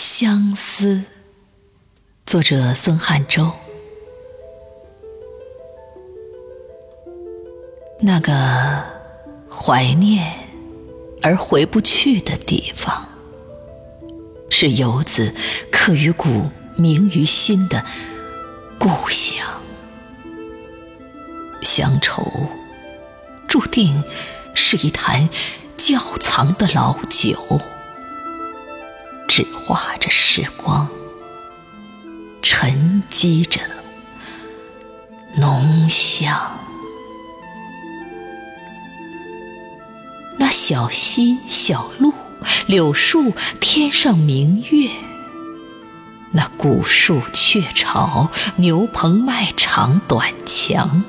相思，作者孙汉洲。那个怀念而回不去的地方，是游子刻于骨、铭于心的故乡。乡愁注定是一坛窖藏的老酒。只画着时光，沉积着浓香。那小溪、小路、柳树、天上明月，那古树、鹊巢、牛棚、麦场、短墙，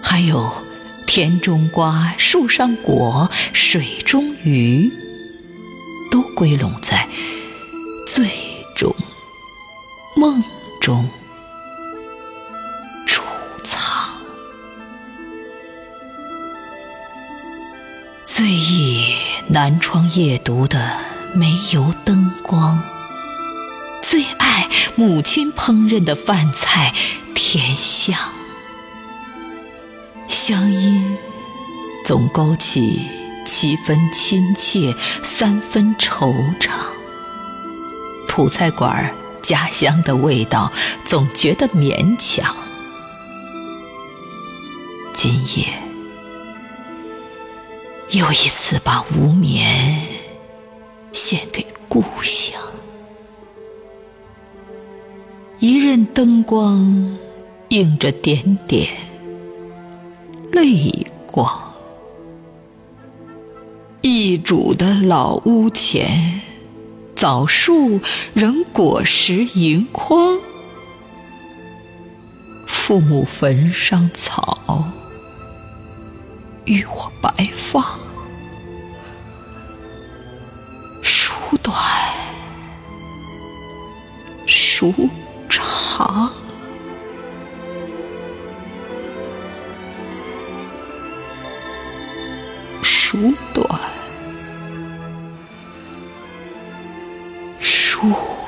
还有田中瓜、树上果、水中鱼。都归拢在醉中、梦中储藏。最忆南窗夜读的煤油灯光，最爱母亲烹饪的饭菜甜香，乡音总勾起。七分亲切，三分惆怅。土菜馆家乡的味道，总觉得勉强。今夜又一次把无眠献给故乡。一任灯光映着点点泪光。一主的老屋前，枣树仍果实盈筐。父母坟上草，与我白发。书短，书长，书短。Schuh.